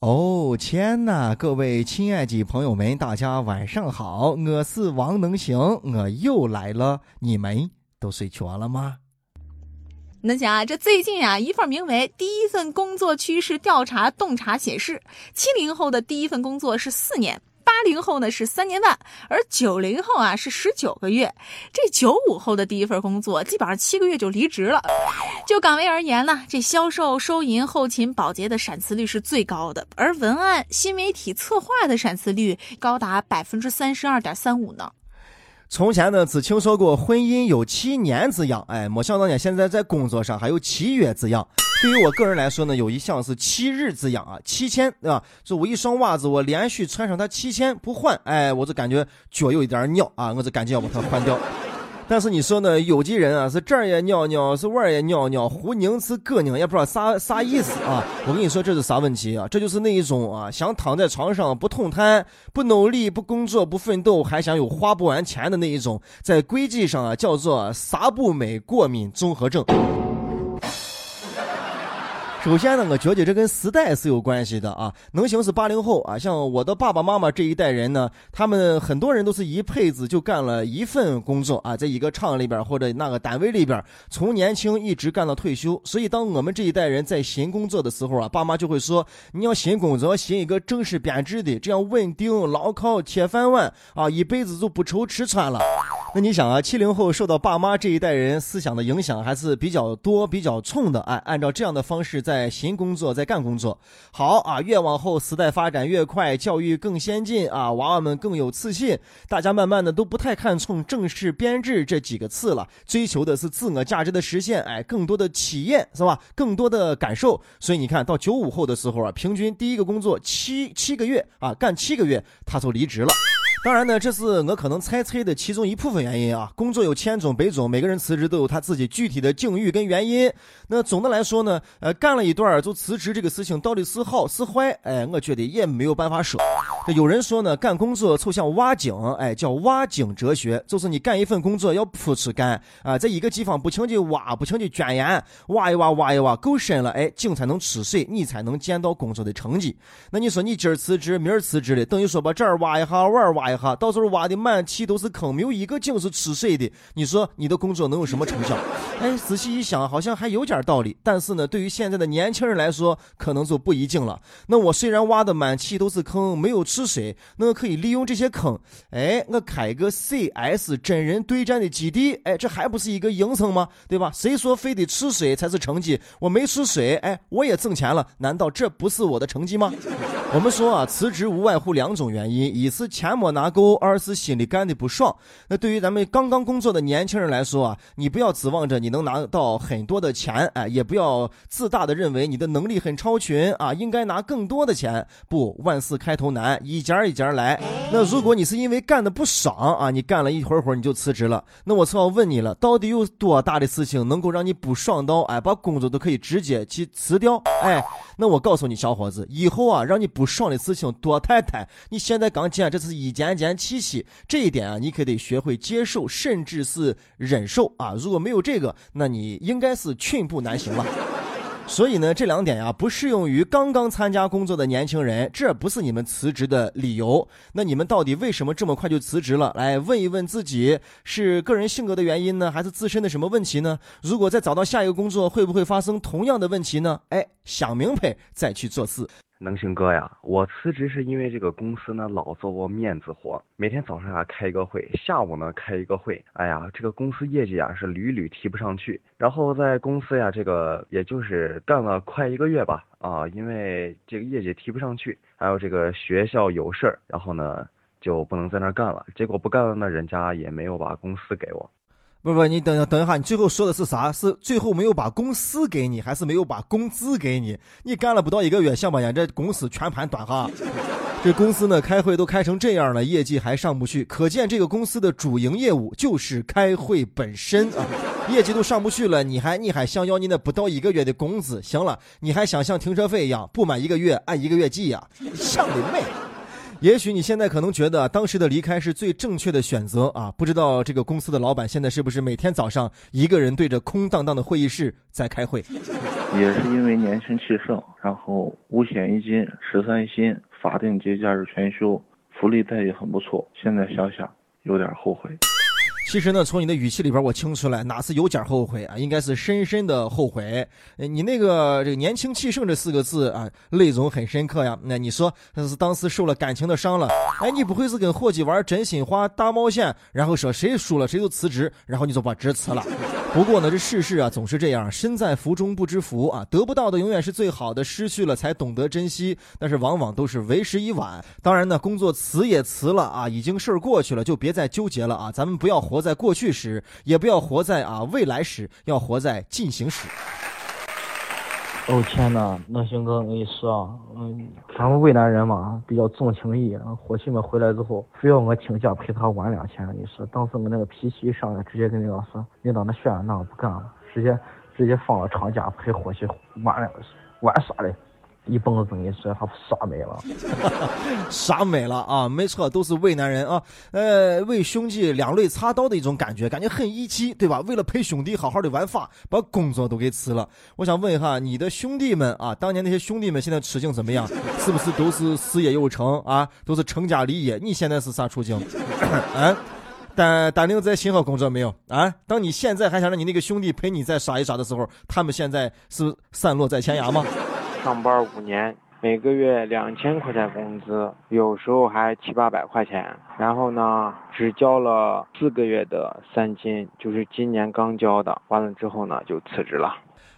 哦天呐，各位亲爱的朋友们，大家晚上好，我是王能行，我又来了，你们都睡着了吗？能行啊，这最近啊，一份名为《第一份工作趋势调查洞察》显示，七零后的第一份工作是四年。八零后呢是三年半，而九零后啊是十九个月。这九五后的第一份工作基本上七个月就离职了。就岗位而言呢，这销售、收银、后勤、保洁的闪辞率是最高的，而文案、新媒体策划的闪辞率高达百分之三十二点三五呢。从前呢只听说过婚姻有七年之痒，哎，没想到呢现在在工作上还有七月之痒。对于我个人来说呢，有一项是七日之痒啊，七千对吧？就我一双袜子，我连续穿上它七千不换，哎，我就感觉脚有一点尿啊，我就赶紧要把它换掉。但是你说呢，有的人啊是这儿也尿尿，是外儿也尿尿，胡拧是膈拧，也不知道啥啥意思啊。我跟你说这是啥问题啊？这就是那一种啊，想躺在床上不痛瘫、不努力、不工作、不奋斗，还想有花不完钱的那一种，在规矩上啊叫做啥不美过敏综合症。首先呢，我觉得这跟时代是有关系的啊。能行是八零后啊，像我的爸爸妈妈这一代人呢，他们很多人都是一辈子就干了一份工作啊，在一个厂里边或者那个单位里边，从年轻一直干到退休。所以当我们这一代人在寻工作的时候啊，爸妈就会说，你要寻工作，寻一个正式编制的，这样稳定牢靠铁饭碗啊，一辈子就不愁吃穿了。那你想啊，七零后受到爸妈这一代人思想的影响还是比较多、比较冲的。哎，按照这样的方式在新工作、在干工作。好啊，越往后时代发展越快，教育更先进啊，娃娃们更有自信，大家慢慢的都不太看重正式编制这几个字了，追求的是自我价值的实现。哎，更多的体验是吧？更多的感受。所以你看到九五后的时候啊，平均第一个工作七七个月啊，干七个月他就离职了。当然呢，这是我可能猜测的其中一部分原因啊。工作有千种百种，每个人辞职都有他自己具体的境遇跟原因。那总的来说呢，呃，干了一段就辞职这个事情到底是好是坏，哎，我觉得也没有办法说。有人说呢，干工作就像挖井，哎，叫挖井哲学，就是你干一份工作要铺出干啊，在一个地方不停地挖，不停地钻研，挖一挖，挖一挖，够深了，哎，井才能出水，你才能见到工作的成绩。那你说你今儿辞职，明儿辞职的，等于说把这儿挖一下，那儿挖一哈，到时候挖的满地都是坑，没有一个井是出水的。你说你的工作能有什么成效？哎，仔细一想，好像还有点道理。但是呢，对于现在的年轻人来说，可能就不一定了。那我虽然挖的满地都是坑，没有出水，那可以利用这些坑，哎，我开个 CS 真人对战的基地，哎，这还不是一个营生吗？对吧？谁说非得吃水才是成绩？我没吃水，哎，我也挣钱了，难道这不是我的成绩吗？我们说啊，辞职无外乎两种原因，一是钱没拿够，二是心里干的不爽。那对于咱们刚刚工作的年轻人来说啊，你不要指望着你能拿到很多的钱，哎，也不要自大的认为你的能力很超群啊，应该拿更多的钱。不，万事开头难，一件一件来。那如果你是因为干的不爽啊，你干了一会儿会儿你就辞职了，那我就要问你了，到底有多大的事情能够让你不爽到哎，把工作都可以直接去辞掉？哎，那我告诉你，小伙子，以后啊，让你不爽的事情多太太。你现在刚见，这是一件件气息，这一点啊，你可得学会接受，甚至是忍受啊。如果没有这个，那你应该是寸步难行了。所以呢，这两点呀，不适用于刚刚参加工作的年轻人，这不是你们辞职的理由。那你们到底为什么这么快就辞职了？来问一问自己，是个人性格的原因呢，还是自身的什么问题呢？如果再找到下一个工作，会不会发生同样的问题呢？哎，想明白再去做事。能行哥呀，我辞职是因为这个公司呢老做我面子活，每天早上啊开一个会，下午呢开一个会，哎呀，这个公司业绩啊是屡屡提不上去。然后在公司呀，这个也就是干了快一个月吧，啊，因为这个业绩提不上去，还有这个学校有事儿，然后呢就不能在那儿干了。结果不干了呢，人家也没有把公司给我。不不，你等等一下，你最后说的是啥？是最后没有把公司给你，还是没有把工资给你？你干了不到一个月，想不想这公司全盘短哈？这公司呢，开会都开成这样了，业绩还上不去，可见这个公司的主营业务就是开会本身啊，业绩都上不去了，你还你还想要你那不到一个月的工资？行了，你还想像停车费一样，不满一个月按一个月计呀？想得美！也许你现在可能觉得当时的离开是最正确的选择啊，不知道这个公司的老板现在是不是每天早上一个人对着空荡荡的会议室在开会？也是因为年轻气盛，然后五险一金、十三薪、法定节假日全休，福利待遇很不错。现在想想，有点后悔。其实呢，从你的语气里边，我听出来哪次有点后悔啊，应该是深深的后悔。你那个这个年轻气盛这四个字啊，内容很深刻呀。那你说，那是当时受了感情的伤了？哎，你不会是跟伙计玩真心话大冒险，然后说谁输了谁就辞职，然后你就把职辞了？不过呢，这世事啊总是这样，身在福中不知福啊，得不到的永远是最好的，失去了才懂得珍惜，但是往往都是为时已晚。当然呢，工作辞也辞了啊，已经事儿过去了，就别再纠结了啊，咱们不要活在过去时，也不要活在啊未来时，要活在进行时。哦天呐，那行哥，我跟你说啊，嗯，咱们渭南人嘛，比较重情义。伙计们回来之后，非要我请假陪他玩两天。你说，当时我那个脾气一上来，直接跟领导说，领导那炫那我不干了，直接直接放了长假陪伙计玩两玩耍嘞？一蹦子，你说他耍美了，耍美了啊！没错，都是渭南人啊。呃，为兄弟两肋插刀的一种感觉，感觉很义气，对吧？为了陪兄弟好好的玩发，把工作都给辞了。我想问一下，你的兄弟们啊，当年那些兄弟们现在处境怎么样？是不是都是事业有成啊？都是成家立业？你现在是啥处境？啊？丹丹宁在新河工作没有啊？当你现在还想让你那个兄弟陪你再耍一耍的时候，他们现在是散落在天涯吗？上班五年，每个月两千块钱工资，有时候还七八百块钱。然后呢，只交了四个月的三金，就是今年刚交的。完了之后呢，就辞职了。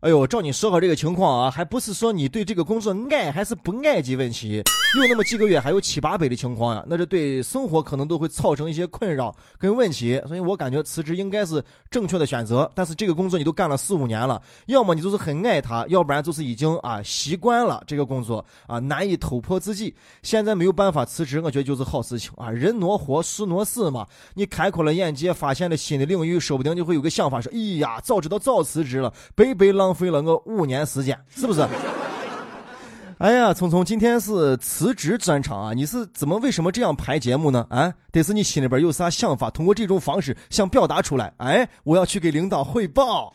哎呦，照你说话这个情况啊，还不是说你对这个工作爱还是不爱的问题，有那么几个月还有七八百的情况呀，那这对生活可能都会造成一些困扰跟问题，所以我感觉辞职应该是正确的选择。但是这个工作你都干了四五年了，要么你就是很爱他，要不然就是已经啊习惯了这个工作啊难以突破自己。现在没有办法辞职，我觉得就是好事情啊，人挪活，事挪死嘛。你开阔了眼界，发现了新的领域，说不定就会有个想法说，哎呀，早知道早辞职了，白白浪。浪费了我五年时间，是不是？哎呀，聪聪，今天是辞职专场啊！你是怎么为什么这样排节目呢？啊，得是你心里边有啥想法，通过这种方式想表达出来。哎，我要去给领导汇报。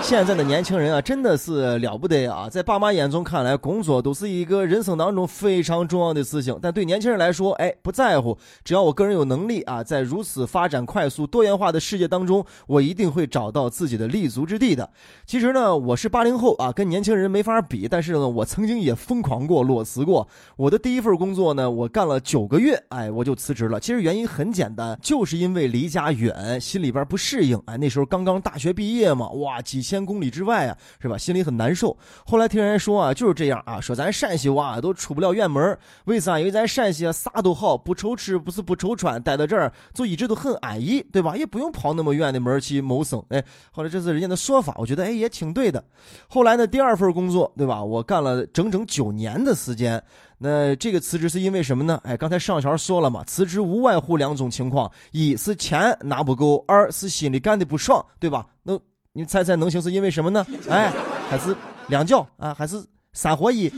现在的年轻人啊，真的是了不得啊！在爸妈眼中看来，工作都是一个人生当中非常重要的事情，但对年轻人来说，哎，不在乎。只要我个人有能力啊，在如此发展快速、多元化的世界当中，我一定会找到自己的立足之地的。其实呢，我是八零后啊，跟年轻人没法比，但是呢，我曾经也疯。狂过，裸辞过。我的第一份工作呢，我干了九个月，哎，我就辞职了。其实原因很简单，就是因为离家远，心里边不适应。哎，那时候刚刚大学毕业嘛，哇，几千公里之外啊，是吧？心里很难受。后来听人说啊，就是这样啊，说咱陕西娃都出不了远门，为啥？因为咱陕西啊，啥都好，不愁吃，不是不愁穿，待在这儿就一直都很安逸，对吧？也不用跑那么远的门去谋生。哎，后来这是人家的说法，我觉得哎也挺对的。后来呢，第二份工作，对吧？我干了整整九。年的时间，那这个辞职是因为什么呢？哎，刚才上条说了嘛，辞职无外乎两种情况：一是钱拿不够，二是心里干的不爽，对吧？那你猜猜能行是因为什么呢？哎，还是两觉啊，还是三合一？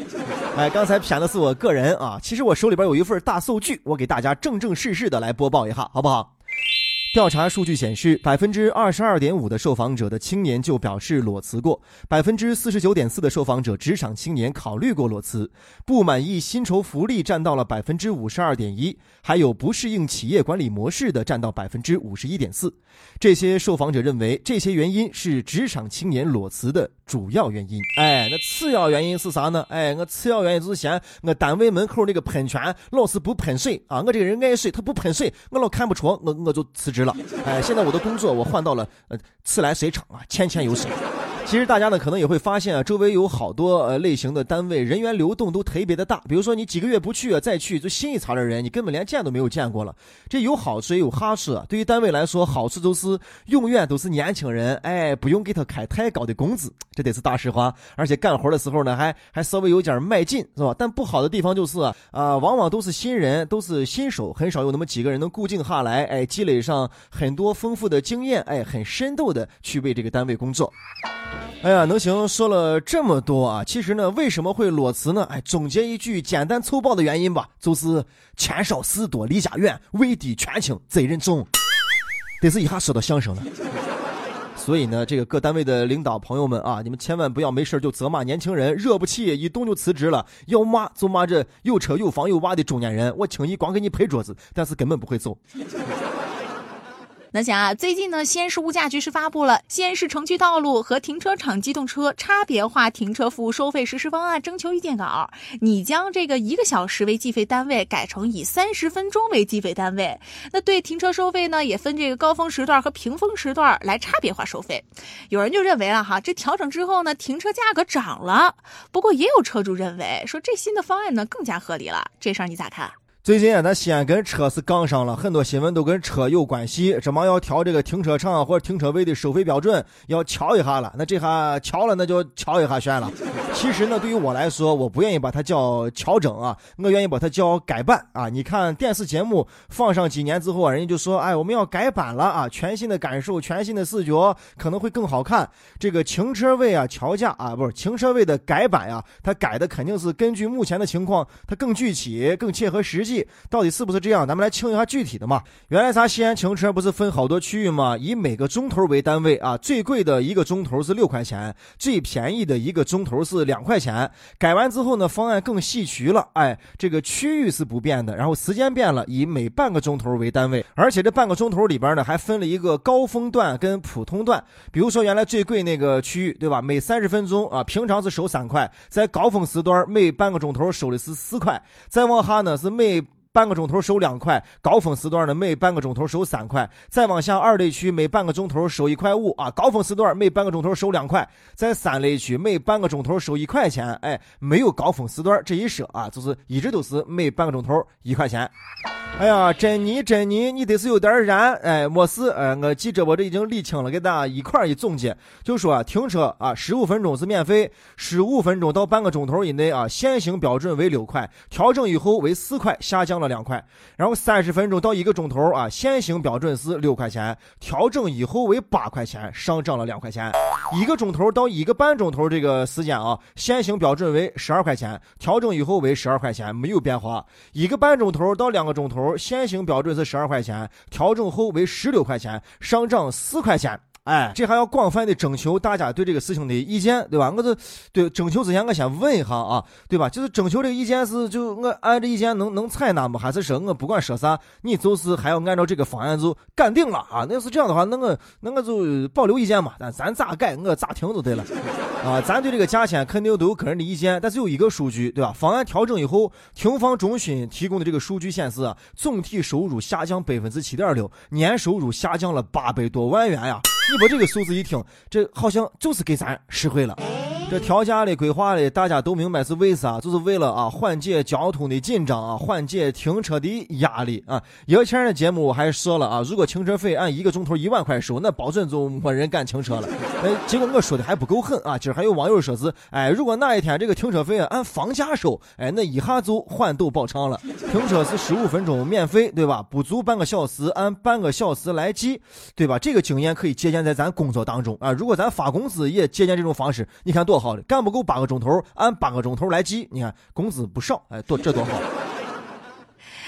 哎，刚才骗的是我个人啊，其实我手里边有一份大数据，我给大家正正式式的来播报一下，好不好？调查数据显示，百分之二十二点五的受访者的青年就表示裸辞过，百分之四十九点四的受访者职场青年考虑过裸辞，不满意薪酬福利占到了百分之五十二点一，还有不适应企业管理模式的占到百分之五十一点四。这些受访者认为，这些原因是职场青年裸辞的主要原因。哎，那次要原因是啥呢？哎，我次要原因就是嫌我单位门口那个喷泉老是不喷水啊，我这个人爱水，他不喷水，我老看不出，我我就辞职。了，哎，现在我的工作我换到了呃自来水厂啊，钱钱有水。其实大家呢可能也会发现啊，周围有好多呃类型的单位，人员流动都特别的大。比如说你几个月不去啊，再去就新一茬的人，你根本连见都没有见过了。这有好处也有坏处。对于单位来说，好处就是永远都是年轻人，哎，不用给他开太高的工资，这得是大实话。而且干活的时候呢，还还稍微有点迈进，是吧？但不好的地方就是啊，往往都是新人，都是新手，很少有那么几个人能固定下来，哎，积累上很多丰富的经验，哎，很深度的去为这个单位工作。哎呀，能行说了这么多啊，其实呢，为什么会裸辞呢？哎，总结一句简单粗暴的原因吧，就是钱少事多离家远，位低权轻责任重。得是一下说到相声了。所以呢，这个各单位的领导朋友们啊，你们千万不要没事就责骂年轻人，惹不起一动就辞职了。要骂就骂这有车有房有娃的中年人，我轻易光给你拍桌子，但是根本不会走。那想啊，最近呢，西安市物价局是发布了西安市城区道路和停车场机动车差别化停车服务收费实施方案征求意见稿，拟将这个一个小时为计费单位改成以三十分钟为计费单位。那对停车收费呢，也分这个高峰时段和平峰时段来差别化收费。有人就认为了哈，这调整之后呢，停车价格涨了。不过也有车主认为说，这新的方案呢更加合理了。这事儿你咋看？最近啊，咱西安跟车是杠上了，很多新闻都跟车有关系。这忙要调这个停车场或者停车位的收费标准，要调一下了。那这下调了，那就调一下选了。其实呢，对于我来说，我不愿意把它叫调整啊，我愿意把它叫改版啊。你看电视节目放上几年之后啊，人家就说，哎，我们要改版了啊，全新的感受，全新的视觉，可能会更好看。这个停车位啊，调价啊，不是停车位的改版呀，它改的肯定是根据目前的情况，它更具体、更切合实际。到底是不是这样？咱们来清一下具体的嘛。原来咱西安停车不是分好多区域吗？以每个钟头为单位啊，最贵的一个钟头是六块钱，最便宜的一个钟头是两块钱。改完之后呢，方案更细曲了。哎，这个区域是不变的，然后时间变了，以每半个钟头为单位，而且这半个钟头里边呢，还分了一个高峰段跟普通段。比如说原来最贵那个区域，对吧？每三十分钟啊，平常是收三块，在高峰时段每半个钟头收的是四块，再往下呢是每。半个钟头收两块，高峰时段呢每半个钟头收三块，再往下二类区每半个钟头收一块五啊，高峰时段每半个钟头收两块，在三类区每半个钟头收一块钱，哎，没有高峰时段这一说啊，就是一直都是每半个钟头一块钱。哎呀，珍妮，珍妮，你得是有点燃，哎，没事，哎，我记着我这已经理清了，给大家一块一总结，就说停车啊，十五分钟是免费，十五分钟到半个钟头以内啊，限行标准为六块，调整以后为四块，下降了两块，然后三十分钟到一个钟头啊，现行标准是六块钱，调整以后为八块钱，上涨了两块钱，一个钟头到一个半钟头这个时间啊，现行标准为十二块钱，调整以后为十二块钱，没有变化，一个半钟头到两个钟头。现行标准是十二块钱，调整后为十六块钱，上涨四块钱。哎，这还要广泛的征求大家对这个事情的意见，对吧？我这对征求之前，我先问一下啊，对吧？就是征求这个意见是就我按这意见能能采纳吗？还是说我不管说啥，你就是还要按照这个方案就干定了啊？那要是这样的话，那我那我就保留意见嘛，咱咱咋改我咋听就对了啊？咱对这个价钱肯定都有个人的意见，但是有一个数据，对吧？方案调整以后，停放中心提供的这个数据显示，总体收入下降百分之七点六，年收入下降了八百多万元呀。你把这个数字一听，这好像就是给咱实惠了。这调价的规划的，大家都明白是为啥？就是为了啊，缓解交通的紧张啊，缓解停车的压力啊。以前的节目我还说了啊，如果停车费按一个钟头一万块收，那保准就没人敢停车了。哎，结果我说的还不够狠啊！今儿还有网友说是，哎，如果哪一天这个停车费按房价收，哎，那一下就缓都保畅了。停车是十五分钟免费，对吧？不足半个小时按半个小时来计，对吧？这个经验可以借鉴在咱工作当中啊。如果咱发工资也借鉴这种方式，你看多。好的，干不够八个钟头，按八个钟头来计，你看工资不少，哎，多这多好。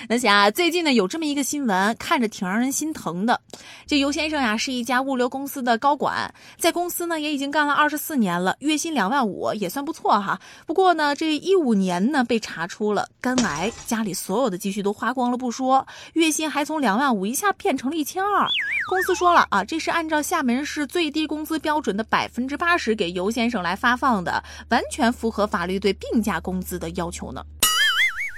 那啊，最近呢有这么一个新闻，看着挺让人心疼的。这尤先生呀是一家物流公司的高管，在公司呢也已经干了二十四年了，月薪两万五也算不错哈。不过呢，这一五年呢被查出了肝癌，家里所有的积蓄都花光了不说，月薪还从两万五一下变成了一千二。公司说了啊，这是按照厦门市最低工资标准的百分之八十给尤先生来发放的，完全符合法律对病假工资的要求呢。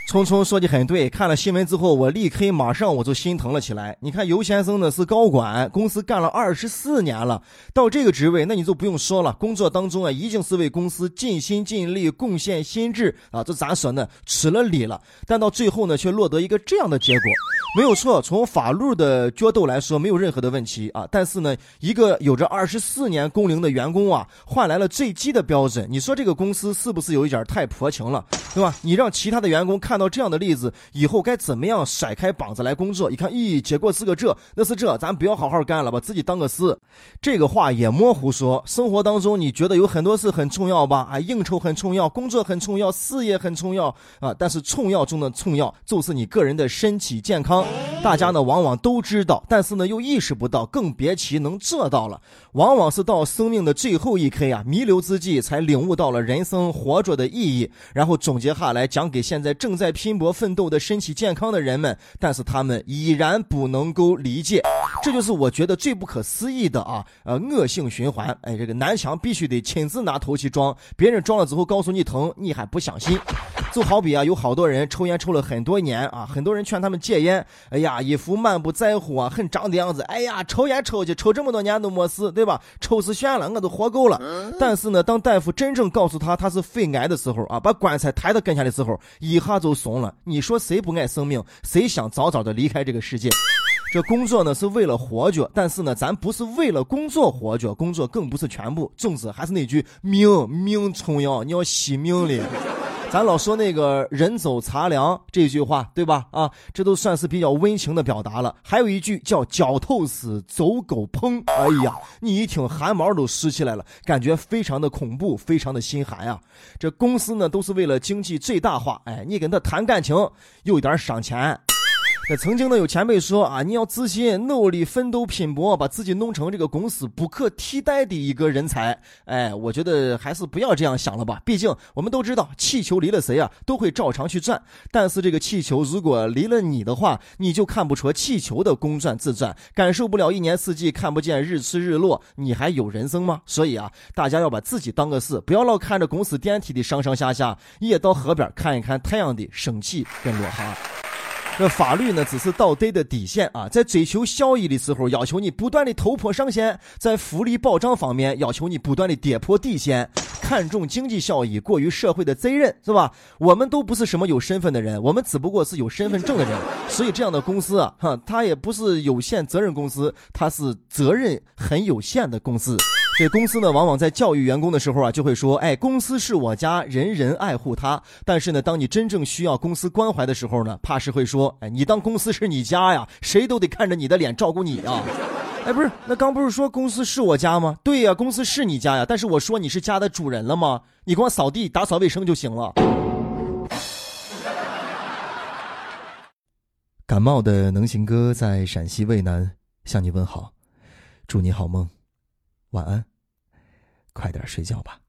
聪聪说的很对，看了新闻之后，我立刻马上我就心疼了起来。你看尤先生呢是高管，公司干了二十四年了，到这个职位，那你就不用说了，工作当中啊一定是为公司尽心尽力贡献心智啊，这咋说呢？吃了力了，但到最后呢却落得一个这样的结果。没有错，从法律的角度来说，没有任何的问题啊。但是呢，一个有着二十四年工龄的员工啊，换来了最低的标准，你说这个公司是不是有一点太薄情了，对吧？你让其他的员工看到这样的例子，以后该怎么样甩开膀子来工作？一看，咦，结果是个这，那是这，咱不要好好干了，把自己当个事。这个话也模糊说，生活当中你觉得有很多事很重要吧？啊，应酬很重要，工作很重要，事业很重要啊。但是重要中的重要，就是你个人的身体健康。大家呢往往都知道，但是呢又意识不到，更别提能做到了。往往是到生命的最后一刻呀，弥留之际，才领悟到了人生活着的意义，然后总结下来讲给现在正在拼搏奋斗的身体健康的人们，但是他们依然不能够理解，这就是我觉得最不可思议的啊！呃，恶性循环。哎，这个南墙必须得亲自拿头去撞，别人撞了之后告诉你疼，你还不相信。就好比啊，有好多人抽烟抽了很多年啊，很多人劝他们戒烟，哎呀，一副满不在乎啊、很张的样子。哎呀，抽烟抽去，抽这么多年都没事，对吧？抽死算了，我都活够了。但是呢，当大夫真正告诉他他是肺癌的时候啊，把棺材抬到跟前的时候，一下就怂了。你说谁不爱生命？谁想早早的离开这个世界？这工作呢是为了活着，但是呢，咱不是为了工作活着，工作更不是全部。总之还是那句命命重要，你要惜命哩。咱老说那个人走茶凉这句话，对吧？啊，这都算是比较温情的表达了。还有一句叫脚透死，走狗烹。哎呀，你一听汗毛都竖起来了，感觉非常的恐怖，非常的心寒呀。这公司呢都是为了经济最大化，哎，你跟他谈感情，有点伤钱。那曾经呢，有前辈说啊，你要自信、努力、奋斗、拼搏，把自己弄成这个公司不可替代的一个人才。哎，我觉得还是不要这样想了吧。毕竟我们都知道，气球离了谁啊，都会照常去转。但是这个气球如果离了你的话，你就看不出气球的公转自转，感受不了一年四季看不见日出日落，你还有人生吗？所以啊，大家要把自己当个事，不要老看着公司电梯的上上下下，也到河边看一看太阳的升起跟落下。这法律呢，只是道德的底线啊，在追求效益的时候，要求你不断的突破上限；在福利保障方面，要求你不断的跌破底线。看重经济效益，过于社会的责任，是吧？我们都不是什么有身份的人，我们只不过是有身份证的人。所以这样的公司啊，哈，它也不是有限责任公司，它是责任很有限的公司。这公司呢，往往在教育员工的时候啊，就会说：“哎，公司是我家，人人爱护它。”但是呢，当你真正需要公司关怀的时候呢，怕是会说：“哎，你当公司是你家呀，谁都得看着你的脸照顾你啊。”哎，不是，那刚不是说公司是我家吗？对呀，公司是你家呀。但是我说你是家的主人了吗？你光扫地、打扫卫生就行了。感冒的能行哥在陕西渭南向你问好，祝你好梦。晚安，快点睡觉吧。